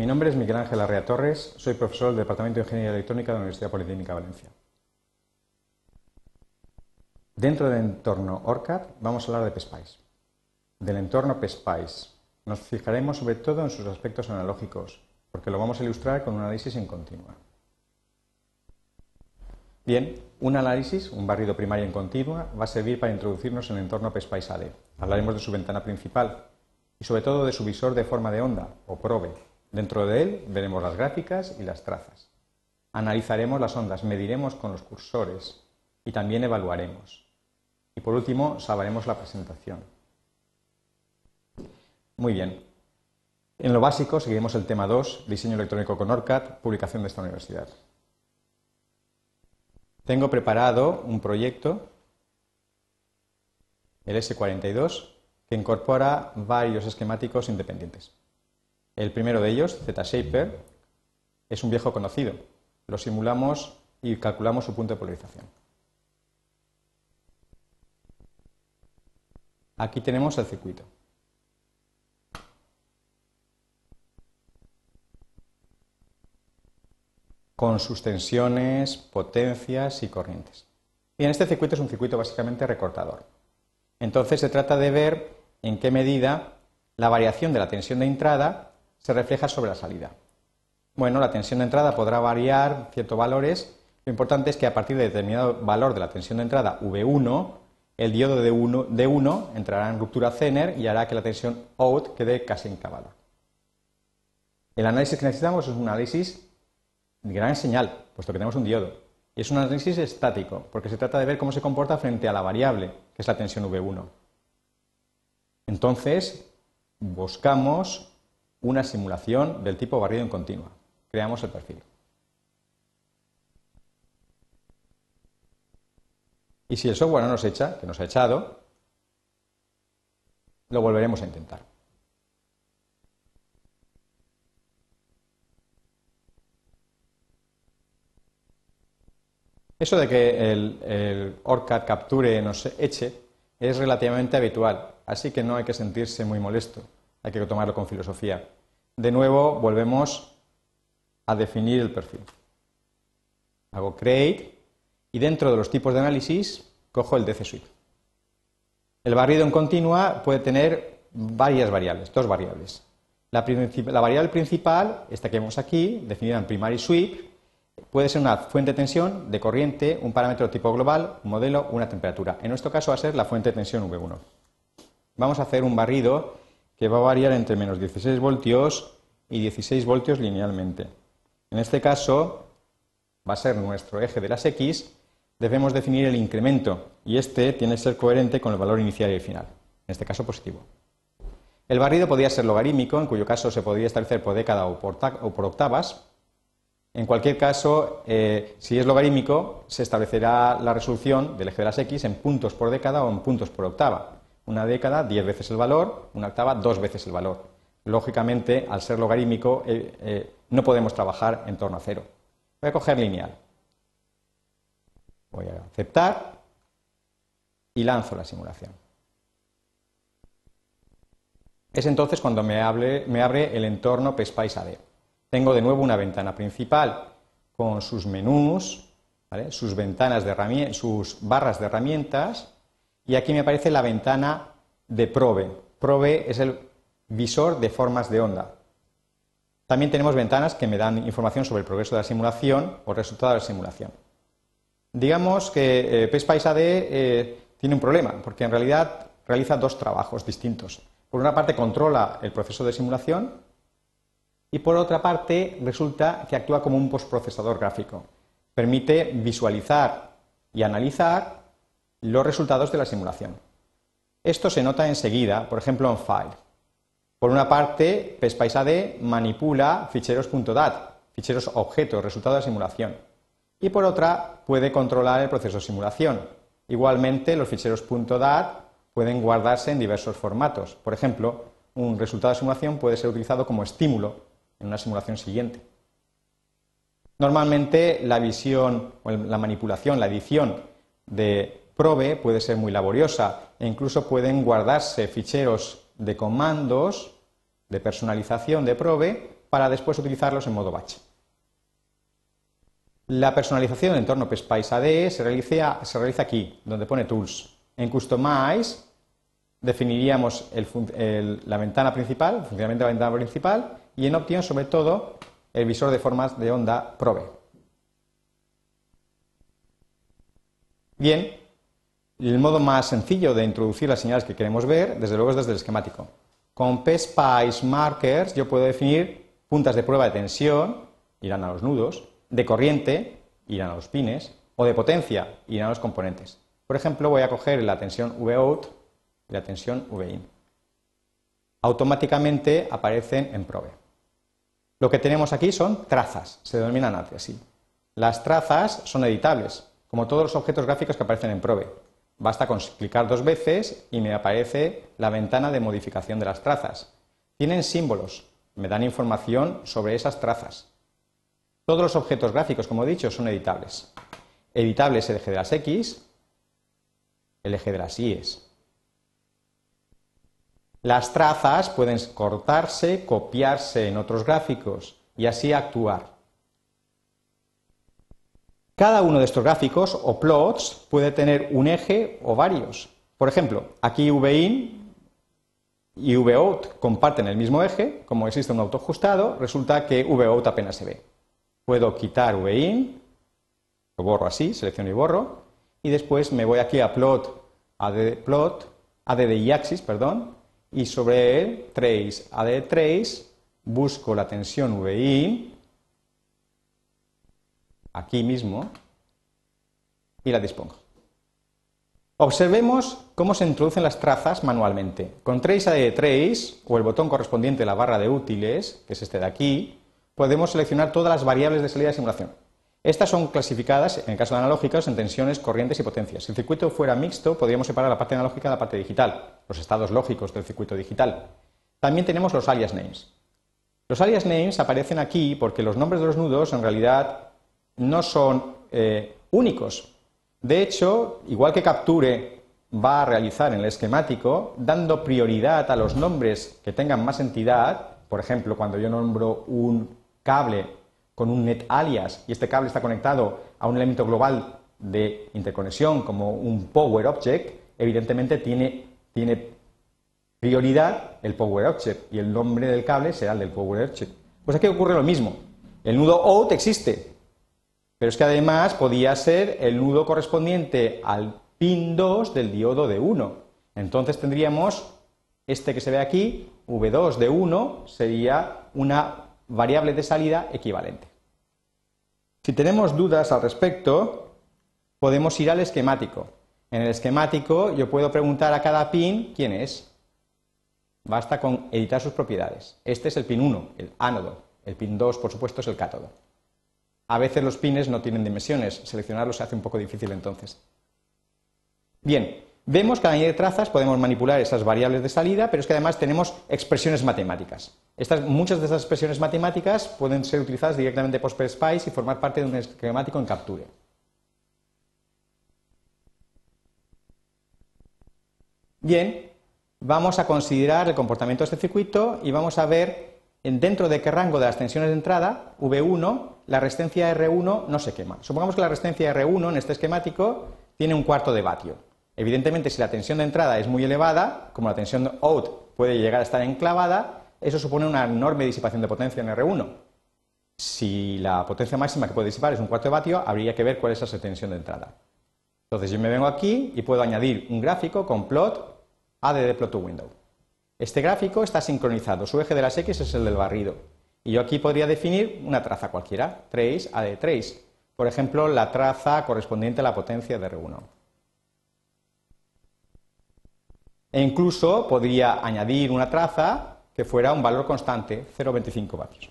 Mi nombre es Miguel Ángel Arrea Torres, soy profesor del Departamento de Ingeniería Electrónica de la Universidad Politécnica de Valencia. Dentro del entorno ORCAD vamos a hablar de PSPICE. Del entorno PSPICE nos fijaremos sobre todo en sus aspectos analógicos, porque lo vamos a ilustrar con un análisis en continua. Bien, un análisis, un barrido primario en continua, va a servir para introducirnos en el entorno PSPICE. Hablaremos de su ventana principal y sobre todo de su visor de forma de onda, o PROVE, Dentro de él veremos las gráficas y las trazas. Analizaremos las ondas, mediremos con los cursores y también evaluaremos. Y por último, sabremos la presentación. Muy bien. En lo básico seguiremos el tema 2, diseño electrónico con ORCAD, publicación de esta universidad. Tengo preparado un proyecto, el S42, que incorpora varios esquemáticos independientes. El primero de ellos, Z-Shaper, es un viejo conocido. Lo simulamos y calculamos su punto de polarización. Aquí tenemos el circuito. con sus tensiones, potencias y corrientes. Bien, este circuito es un circuito básicamente recortador. Entonces se trata de ver en qué medida la variación de la tensión de entrada se refleja sobre la salida. Bueno, la tensión de entrada podrá variar ciertos valores. Lo importante es que a partir de determinado valor de la tensión de entrada V1, el diodo de 1, D1 entrará en ruptura Zener y hará que la tensión out quede casi encabada. El análisis que necesitamos es un análisis de gran señal, puesto que tenemos un diodo. Y es un análisis estático, porque se trata de ver cómo se comporta frente a la variable, que es la tensión V1. Entonces, buscamos una simulación del tipo barrido en continua. Creamos el perfil. Y si el software no nos echa, que nos ha echado, lo volveremos a intentar. Eso de que el, el ORCAD capture y nos eche es relativamente habitual, así que no hay que sentirse muy molesto hay que tomarlo con filosofía. De nuevo, volvemos a definir el perfil. Hago create y dentro de los tipos de análisis cojo el DC Suite. El barrido en continua puede tener varias variables, dos variables. La, variable principal, esta que vemos aquí, definida en primary sweep, puede ser una fuente de tensión, de corriente, un parámetro tipo global, un modelo, una temperatura. En nuestro caso va a ser la fuente de tensión V1. Vamos a hacer un barrido que va a variar entre menos 16 voltios y 16 voltios linealmente. En este caso, va a ser nuestro eje de las X, debemos definir el incremento y este tiene que ser coherente con el valor inicial y final, en este caso positivo. El barrido podría ser logarítmico, en cuyo caso se podría establecer por década o por, octavas. En cualquier caso, eh, si es logarítmico, se establecerá la resolución del eje de las X en puntos por década o en puntos por octava. Una década, 10 veces el valor, una octava, dos veces el valor. Lógicamente, al ser logarítmico, eh, eh, no podemos trabajar en torno a cero. Voy a coger lineal. Voy a aceptar y lanzo la simulación. Es entonces cuando me, abre el entorno PSPICE AD. Tengo de nuevo una ventana principal con sus menús, sus ventanas de sus barras de herramientas y aquí me aparece la ventana de Probe. Probe es el visor de formas de onda. También tenemos ventanas que me dan información sobre el progreso de la simulación o resultado de la simulación. Digamos que eh, PSPICE AD eh, tiene un problema, porque en realidad realiza dos trabajos distintos. Por una parte controla el proceso de simulación y por otra parte resulta que actúa como un postprocesador gráfico. Permite visualizar y analizar los resultados de la simulación. Esto se nota enseguida, por ejemplo, en File. Por una parte, PSPICE manipula ficheros .dat, ficheros objetos, resultado de la simulación. Y por otra, puede controlar el proceso de simulación. Igualmente, los ficheros .dat pueden guardarse en diversos formatos. Por ejemplo, un resultado de simulación puede ser utilizado como estímulo en una simulación siguiente. Normalmente, la visión, la manipulación, la edición de Probe puede ser muy laboriosa e incluso pueden guardarse ficheros de comandos de personalización de Probe para después utilizarlos en modo batch. La personalización del entorno PSPICE se realiza, se realiza aquí, donde pone Tools. En Customize definiríamos la ventana principal, el funcionamiento de la ventana principal, y en Option, sobre todo, el visor de formas de onda Probe. Bien, el modo más sencillo de introducir las señales que queremos ver, desde luego, es desde el esquemático. Con PSPICE Markers yo puedo definir puntas de prueba de tensión, irán a los nudos, de corriente, irán a los pines, o de potencia, irán a los componentes. Por ejemplo, voy a coger la tensión Vout y la tensión Vin. Automáticamente aparecen en probe. Lo que tenemos aquí son trazas, se denominan así. Las trazas son editables, como todos los objetos gráficos que aparecen en probe. Basta con clicar dos veces y me aparece la ventana de modificación de las trazas. Tienen símbolos, me dan información sobre esas trazas. Todos los objetos gráficos, como he dicho, son editables. Editable es el eje de las X, el eje de las Y. Las trazas pueden cortarse, copiarse en otros gráficos y así actuar. Cada uno de estos gráficos o plots puede tener un eje o varios. Por ejemplo, aquí VIN y VOUT comparten el mismo eje, como existe un autoajustado, resulta que VOUT apenas se ve. Puedo quitar VIN, lo borro así, selecciono y borro, y después me voy aquí a plot, add plot, add y axis, perdón, y sobre el trace, add trace, busco la tensión VIN, aquí mismo, y la dispongo. Observemos cómo se introducen las trazas manualmente. Con trace add trace, o el botón correspondiente a la barra de útiles, que es este de aquí, podemos seleccionar todas las variables de salida de simulación. Estas son clasificadas, en el caso de analógicas, en tensiones, corrientes y potencias. Si el circuito fuera mixto, podríamos separar la parte analógica de la parte digital, los estados lógicos del circuito digital. También tenemos los alias names. Los alias names aparecen aquí porque los nombres de los nudos en realidad no son eh, únicos. De hecho, igual que Capture va a realizar en el esquemático, dando prioridad a los nombres que tengan más entidad, por ejemplo, cuando yo nombro un cable con un net alias y este cable está conectado a un elemento global de interconexión como un Power Object, evidentemente tiene, tiene prioridad el Power Object y el nombre del cable será el del Power Object. Pues aquí ocurre lo mismo. El nudo OUT existe, pero es que además podía ser el nudo correspondiente al pin 2 del diodo de 1. Entonces tendríamos este que se ve aquí, V2 de 1, sería una variable de salida equivalente. Si tenemos dudas al respecto, podemos ir al esquemático. En el esquemático yo puedo preguntar a cada pin quién es. Basta con editar sus propiedades. Este es el pin 1, el ánodo. El pin 2, por supuesto, es el cátodo. A veces los pines no tienen dimensiones, seleccionarlos se hace un poco difícil entonces. Bien, Vemos que al añadir trazas podemos manipular esas variables de salida, pero es que además tenemos expresiones matemáticas. muchas de esas expresiones matemáticas pueden ser utilizadas directamente por SPICE y formar parte de un esquemático en Capture. Bien, vamos a considerar el comportamiento de este circuito y vamos a ver dentro de qué rango de las tensiones de entrada, V1, la resistencia R1 no se quema. Supongamos que la resistencia R1 en este esquemático tiene un cuarto de vatio. Evidentemente, si la tensión de entrada es muy elevada, como la tensión out puede llegar a estar enclavada, eso supone una enorme disipación de potencia en R1. Si la potencia máxima que puede disipar es un cuarto de vatio, habría que ver cuál es esa tensión de entrada. Entonces yo me vengo aquí y puedo añadir un gráfico con plot add plot to window. Este gráfico está sincronizado, su eje de las X es el del barrido. Y yo aquí podría definir una traza cualquiera, trace add trace. Por ejemplo, la traza correspondiente a la potencia de R1. E incluso podría añadir una traza que fuera un valor constante, 0,25 vatios.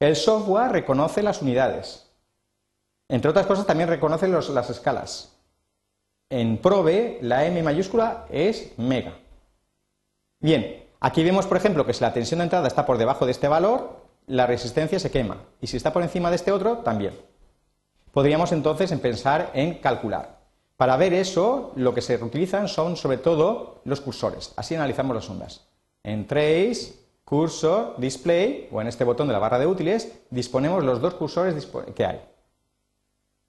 El software reconoce las unidades. Entre otras cosas, también reconoce las escalas. En Probe, la M mayúscula es mega. Bien, aquí vemos, por ejemplo, que si la tensión de entrada está por debajo de este valor, la resistencia se quema. Y si está por encima de este otro, también. Podríamos entonces pensar en calcular. Para ver eso, lo que se utilizan son sobre todo los cursores. Así analizamos las ondas. En Trace, Cursor, Display, o en este botón de la barra de útiles, disponemos los dos cursores que hay.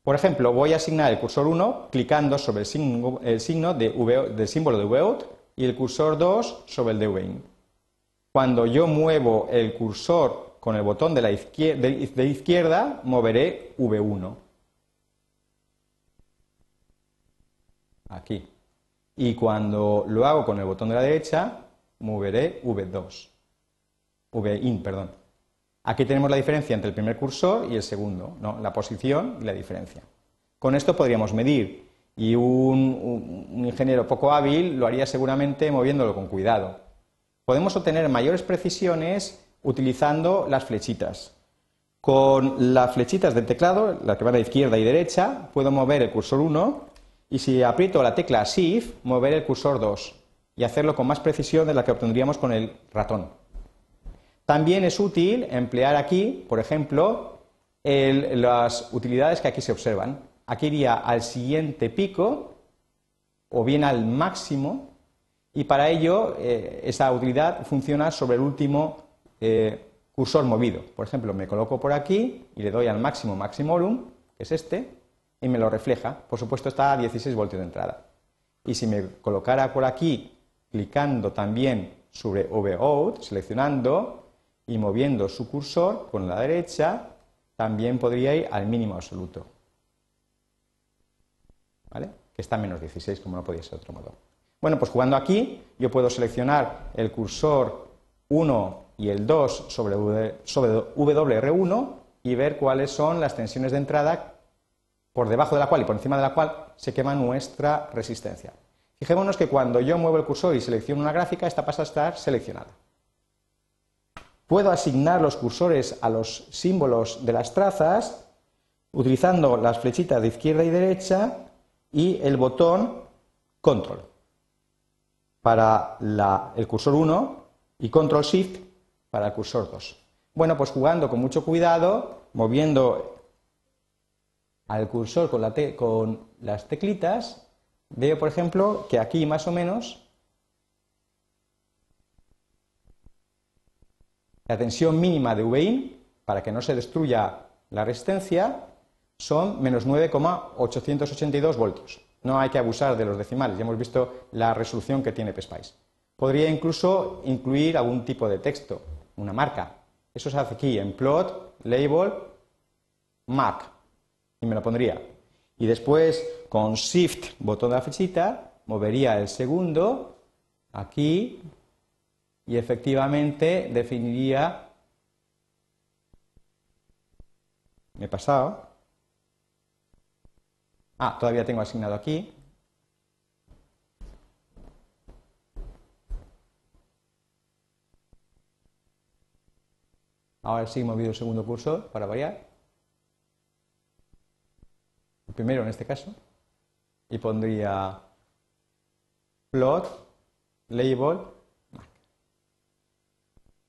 Por ejemplo, voy a asignar el cursor 1 clicando sobre el signo, del símbolo de VOUT y el cursor 2 sobre el de VIN. Cuando yo muevo el cursor con el botón de la izquierda, de izquierda moveré V1. Aquí. Y cuando lo hago con el botón de la derecha, moveré V2. VIN, perdón. Aquí tenemos la diferencia entre el primer cursor y el segundo, la posición y la diferencia. Con esto podríamos medir y un, ingeniero poco hábil lo haría seguramente moviéndolo con cuidado. Podemos obtener mayores precisiones utilizando las flechitas. Con las flechitas del teclado, las que van a izquierda y derecha, puedo mover el cursor 1 y si aprieto la tecla Shift, mover el cursor 2 y hacerlo con más precisión de la que obtendríamos con el ratón. También es útil emplear aquí, por ejemplo, las utilidades que aquí se observan. Aquí iría al siguiente pico o bien al máximo y para ello eh, esa utilidad funciona sobre el último eh, cursor movido. Por ejemplo, me coloco por aquí y le doy al máximo maximorum, que es este, y me lo refleja. Por supuesto está a 16 voltios de entrada. Y si me colocara por aquí clicando también sobre OVOUT, seleccionando, y moviendo su cursor con la derecha también podría ir al mínimo absoluto. ¿Vale? Que está en menos 16, como no podía ser de otro modo. Bueno, pues jugando aquí, yo puedo seleccionar el cursor 1 y el 2 sobre, sobre WR1 y ver cuáles son las tensiones de entrada por debajo de la cual y por encima de la cual se quema nuestra resistencia. Fijémonos que cuando yo muevo el cursor y selecciono una gráfica, esta pasa a estar seleccionada. Puedo asignar los cursores a los símbolos de las trazas utilizando las flechitas de izquierda y derecha y el botón Control para el cursor 1 y Control Shift para el cursor 2. Bueno, pues jugando con mucho cuidado, moviendo al cursor con, con las teclitas, veo, por ejemplo, que aquí más o menos La tensión mínima de VIN, para que no se destruya la resistencia, son menos 9,882 voltios. No hay que abusar de los decimales, ya hemos visto la resolución que tiene PSPICE. Podría incluso incluir algún tipo de texto, una marca. Eso se hace aquí en plot, label, mark, y me lo pondría. Y después, con shift, botón de la flechita, movería el segundo aquí y efectivamente definiría, me he pasado, ah, todavía tengo asignado aquí, Ahora sí he movido el segundo cursor para variar. El primero en este caso. Y pondría plot, label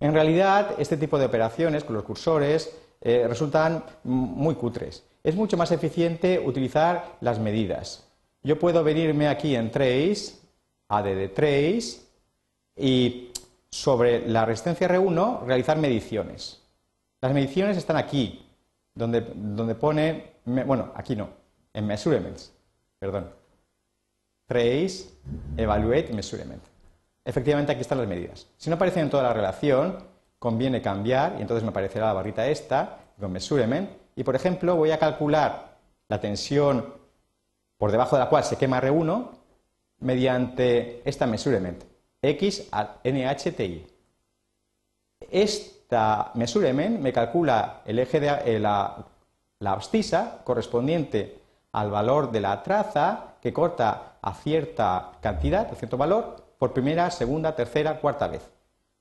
en realidad, este tipo de operaciones con los cursores eh, resultan muy cutres. Es mucho más eficiente utilizar las medidas. Yo puedo venirme aquí en Trace, ADD Trace, y sobre la resistencia R1 realizar mediciones. Las mediciones están aquí, donde, donde pone, bueno, aquí no, en Measurements, perdón. Trace, Evaluate Measurement efectivamente aquí están las medidas. Si no aparecen en toda la relación, conviene cambiar y entonces me aparecerá la barrita esta con mesurement y por ejemplo voy a calcular la tensión por debajo de la cual se quema R1 mediante esta mesurement X al NHTI. Esta mesurement me calcula el eje de eh, la, la abscisa correspondiente al valor de la traza que corta a cierta cantidad, a cierto valor, por primera, segunda, tercera, cuarta vez.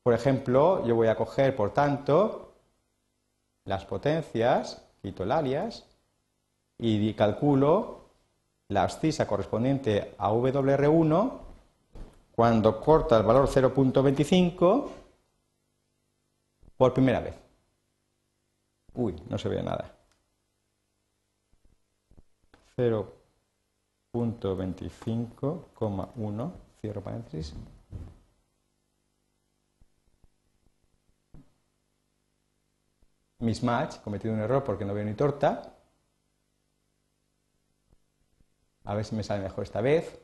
Por ejemplo, yo voy a coger, por tanto, las potencias, quito el alias, y calculo la abscisa correspondiente a WR1 cuando corta el valor 0.25 por primera vez. Uy, no se ve nada. 0. Punto 25,1, cierro paréntesis. Mismatch, cometido un error porque no veo ni torta. A ver si me sale mejor esta vez.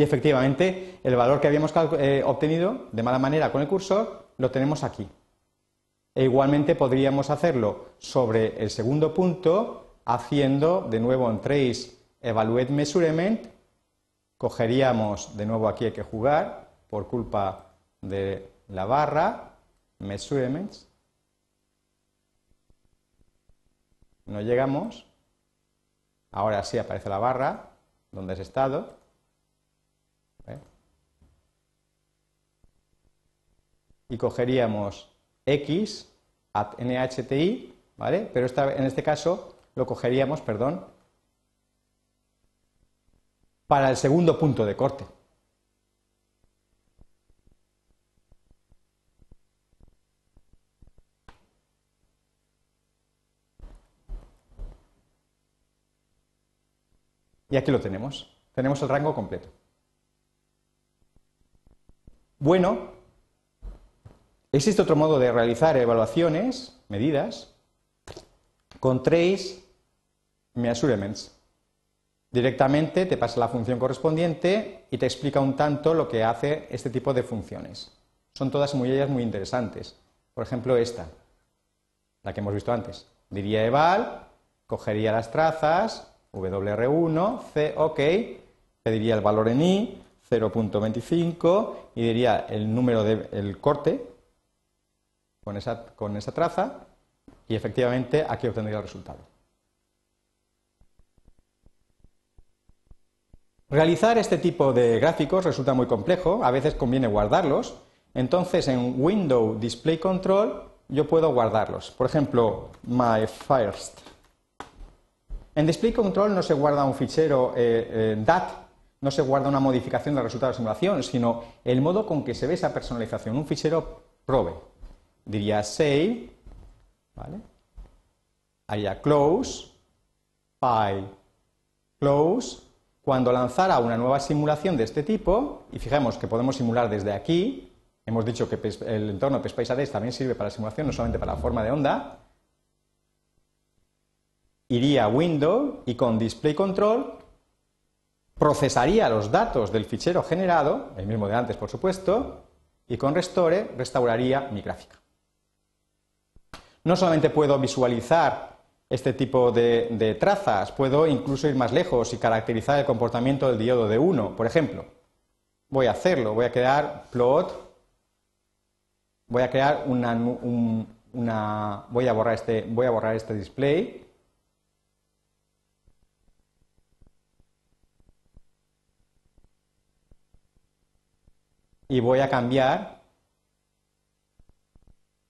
Y efectivamente, el valor que habíamos eh, obtenido de mala manera con el cursor lo tenemos aquí. E igualmente podríamos hacerlo sobre el segundo punto haciendo de nuevo en trace evaluate measurement. Cogeríamos, de nuevo aquí hay que jugar por culpa de la barra measurements. No llegamos. Ahora sí aparece la barra donde has estado. Y cogeríamos x at nhti, ¿vale? Pero en este caso lo cogeríamos, perdón, para el segundo punto de corte. Y aquí lo tenemos. Tenemos el rango completo. Bueno, Existe otro modo de realizar evaluaciones, medidas, con trace measurements. Directamente te pasa la función correspondiente y te explica un tanto lo que hace este tipo de funciones. Son todas muy ellas muy interesantes. Por ejemplo, esta, la que hemos visto antes. Diría eval, cogería las trazas, WR1, C, OK, pediría el valor en I, 0.25 y diría el número del corte, con esa, traza y efectivamente aquí obtendría el resultado. Realizar este tipo de gráficos resulta muy complejo, a veces conviene guardarlos. Entonces en Window Display Control yo puedo guardarlos. Por ejemplo, my first. En Display Control no se guarda un fichero eh, eh, DAT, no se guarda una modificación del resultado de la simulación, sino el modo con que se ve esa personalización, un fichero probe diría save, ¿vale? Haría close, file, close. Cuando lanzara una nueva simulación de este tipo, y fijemos que podemos simular desde aquí, hemos dicho que el entorno PSpace también sirve para la simulación, no solamente para la forma de onda, iría a Window y con Display Control procesaría los datos del fichero generado, el mismo de antes por supuesto, y con Restore restauraría mi gráfica. No solamente puedo visualizar este tipo de, trazas, puedo incluso ir más lejos y caracterizar el comportamiento del diodo de 1. Por ejemplo, voy a hacerlo, voy a crear plot, voy a crear una, una voy a borrar este, voy a borrar este display. Y voy a cambiar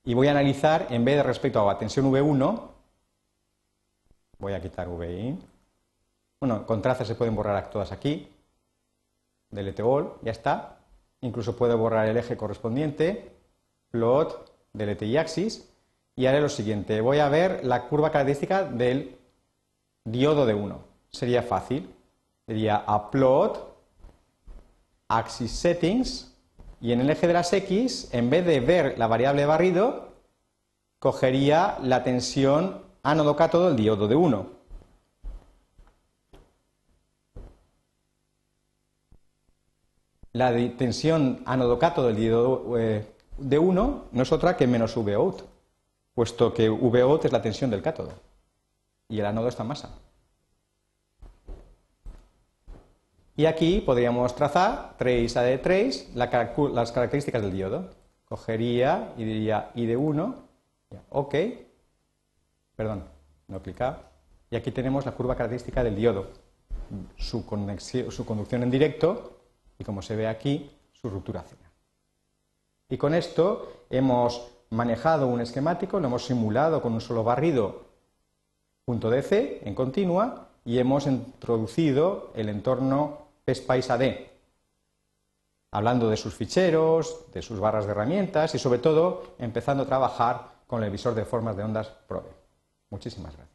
y voy a analizar, en vez de respecto a tensión V1, voy a quitar VI. Bueno, con trazas se pueden borrar todas aquí. Delete all, ya está. Incluso puedo borrar el eje correspondiente. Plot, delete y axis. Y haré lo siguiente. Voy a ver la curva característica del diodo de 1. Sería fácil. Sería a plot, axis settings, y en el eje de las X, en vez de ver la variable barrido, cogería la tensión ánodo-cátodo del diodo de 1. La tensión ánodo-cátodo del diodo eh, de 1 no es otra que menos Vout, puesto que Vout es la tensión del cátodo y el ánodo está en masa. Y aquí podríamos trazar trace a de trace las características del diodo. Cogería y diría I de 1, OK, perdón, no clicar. Y aquí tenemos la curva característica del diodo, su, conducción en directo y como se ve aquí, su ruptura Y con esto hemos manejado un esquemático, lo hemos simulado con un solo barrido .dc en continua y hemos introducido el entorno PSPICE AD, hablando de sus ficheros, de sus barras de herramientas y sobre todo empezando a trabajar con el visor de formas de ondas PROVE. Muchísimas gracias.